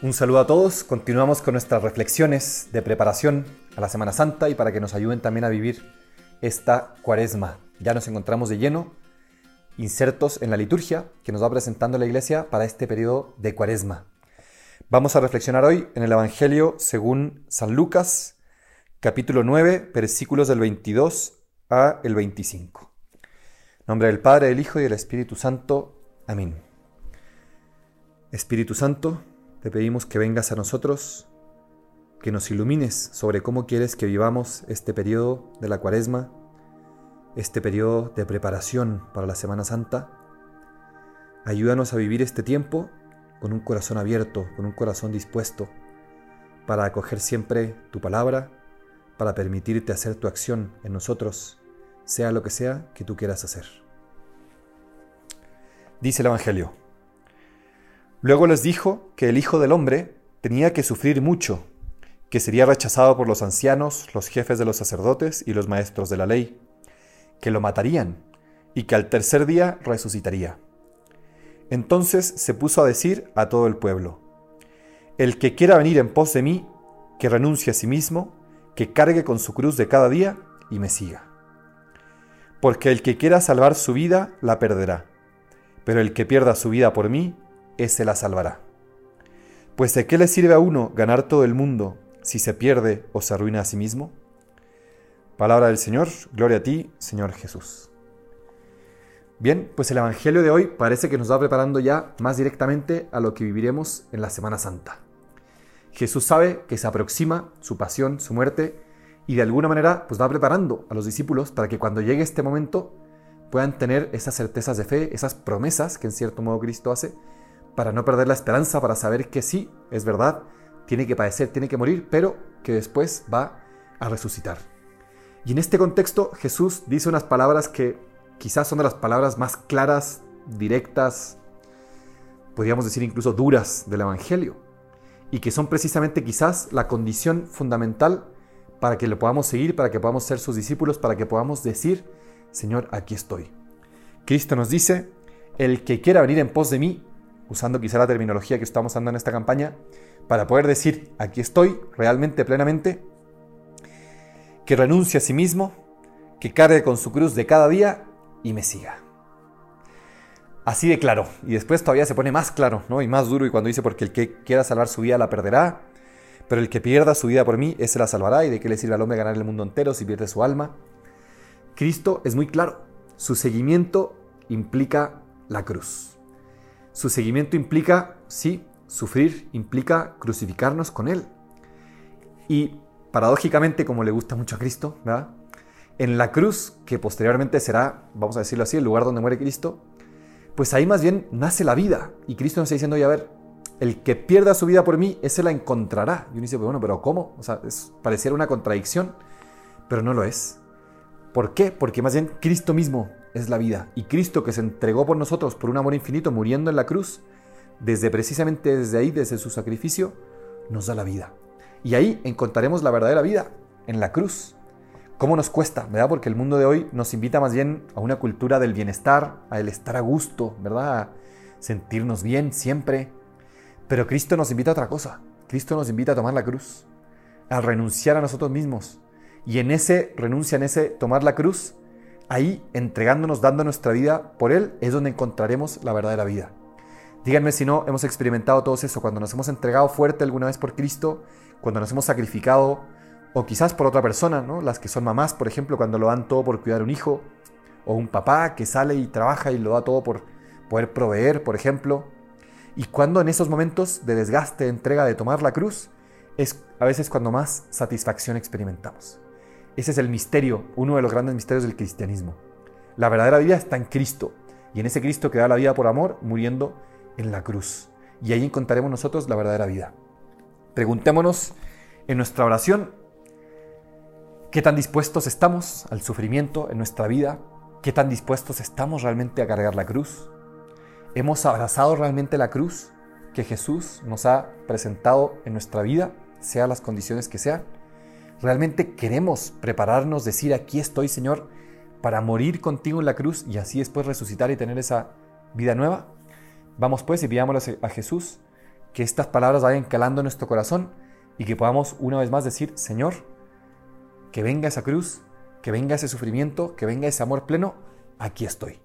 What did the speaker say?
Un saludo a todos, continuamos con nuestras reflexiones de preparación a la Semana Santa y para que nos ayuden también a vivir esta cuaresma. Ya nos encontramos de lleno insertos en la liturgia que nos va presentando la Iglesia para este periodo de cuaresma. Vamos a reflexionar hoy en el Evangelio según San Lucas, capítulo 9, versículos del 22 a el 25. En nombre del Padre, del Hijo y del Espíritu Santo. Amén. Espíritu Santo, te pedimos que vengas a nosotros, que nos ilumines sobre cómo quieres que vivamos este periodo de la cuaresma, este periodo de preparación para la Semana Santa. Ayúdanos a vivir este tiempo con un corazón abierto, con un corazón dispuesto para acoger siempre tu palabra, para permitirte hacer tu acción en nosotros, sea lo que sea que tú quieras hacer. Dice el Evangelio. Luego les dijo que el Hijo del Hombre tenía que sufrir mucho, que sería rechazado por los ancianos, los jefes de los sacerdotes y los maestros de la ley, que lo matarían y que al tercer día resucitaría. Entonces se puso a decir a todo el pueblo, El que quiera venir en pos de mí, que renuncie a sí mismo, que cargue con su cruz de cada día y me siga. Porque el que quiera salvar su vida, la perderá, pero el que pierda su vida por mí, ese la salvará. Pues ¿de qué le sirve a uno ganar todo el mundo si se pierde o se arruina a sí mismo? Palabra del Señor, gloria a ti, Señor Jesús. Bien, pues el Evangelio de hoy parece que nos va preparando ya más directamente a lo que viviremos en la Semana Santa. Jesús sabe que se aproxima su pasión, su muerte, y de alguna manera pues va preparando a los discípulos para que cuando llegue este momento puedan tener esas certezas de fe, esas promesas que en cierto modo Cristo hace, para no perder la esperanza, para saber que sí, es verdad, tiene que padecer, tiene que morir, pero que después va a resucitar. Y en este contexto Jesús dice unas palabras que quizás son de las palabras más claras, directas, podríamos decir incluso duras del Evangelio, y que son precisamente quizás la condición fundamental para que lo podamos seguir, para que podamos ser sus discípulos, para que podamos decir, Señor, aquí estoy. Cristo nos dice, el que quiera venir en pos de mí, usando quizá la terminología que estamos usando en esta campaña, para poder decir, aquí estoy realmente, plenamente, que renuncie a sí mismo, que cargue con su cruz de cada día y me siga. Así de claro. Y después todavía se pone más claro, ¿no? Y más duro. Y cuando dice, porque el que quiera salvar su vida la perderá, pero el que pierda su vida por mí, ese la salvará. ¿Y de qué le sirve al hombre ganar el mundo entero si pierde su alma? Cristo es muy claro. Su seguimiento implica la cruz. Su seguimiento implica, sí, sufrir, implica crucificarnos con Él. Y paradójicamente, como le gusta mucho a Cristo, ¿verdad? en la cruz, que posteriormente será, vamos a decirlo así, el lugar donde muere Cristo, pues ahí más bien nace la vida. Y Cristo nos está diciendo, ya a ver, el que pierda su vida por mí, ese la encontrará. Y uno dice, bueno, pero ¿cómo? O sea, pareciera una contradicción, pero no lo es. ¿Por qué? Porque más bien Cristo mismo es la vida. Y Cristo que se entregó por nosotros por un amor infinito, muriendo en la cruz, desde precisamente desde ahí, desde su sacrificio, nos da la vida. Y ahí encontraremos la verdadera vida, en la cruz. ¿Cómo nos cuesta, verdad? Porque el mundo de hoy nos invita más bien a una cultura del bienestar, a el estar a gusto, ¿verdad? A sentirnos bien siempre. Pero Cristo nos invita a otra cosa. Cristo nos invita a tomar la cruz, a renunciar a nosotros mismos. Y en ese renuncia, en ese tomar la cruz, ahí entregándonos, dando nuestra vida por Él, es donde encontraremos la verdadera vida. Díganme si no hemos experimentado todo eso, cuando nos hemos entregado fuerte alguna vez por Cristo, cuando nos hemos sacrificado, o quizás por otra persona, ¿no? Las que son mamás, por ejemplo, cuando lo dan todo por cuidar un hijo, o un papá que sale y trabaja y lo da todo por poder proveer, por ejemplo. Y cuando en esos momentos de desgaste, entrega, de tomar la cruz, es a veces cuando más satisfacción experimentamos. Ese es el misterio, uno de los grandes misterios del cristianismo. La verdadera vida está en Cristo, y en ese Cristo que da la vida por amor, muriendo en la cruz. Y ahí encontraremos nosotros la verdadera vida. Preguntémonos en nuestra oración qué tan dispuestos estamos al sufrimiento en nuestra vida, qué tan dispuestos estamos realmente a cargar la cruz. ¿Hemos abrazado realmente la cruz que Jesús nos ha presentado en nuestra vida, sea las condiciones que sean? ¿Realmente queremos prepararnos, decir, aquí estoy Señor, para morir contigo en la cruz y así después resucitar y tener esa vida nueva? Vamos pues y pidámosle a Jesús que estas palabras vayan calando en nuestro corazón y que podamos una vez más decir, Señor, que venga esa cruz, que venga ese sufrimiento, que venga ese amor pleno, aquí estoy.